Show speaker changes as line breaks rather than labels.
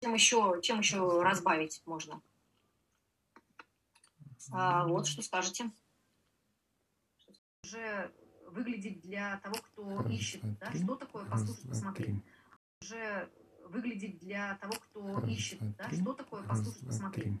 Чем еще, чем еще разбавить можно? А, вот что скажете. Уже выглядеть для того, кто
Раз,
ищет,
два,
да?
три.
Что такое
Раз,
послушать,
два,
посмотреть?
три.
Уже выглядеть для того, кто
Раз,
ищет,
два,
да?
три.
Что такое
Раз,
послушать,
два,
посмотреть?
три.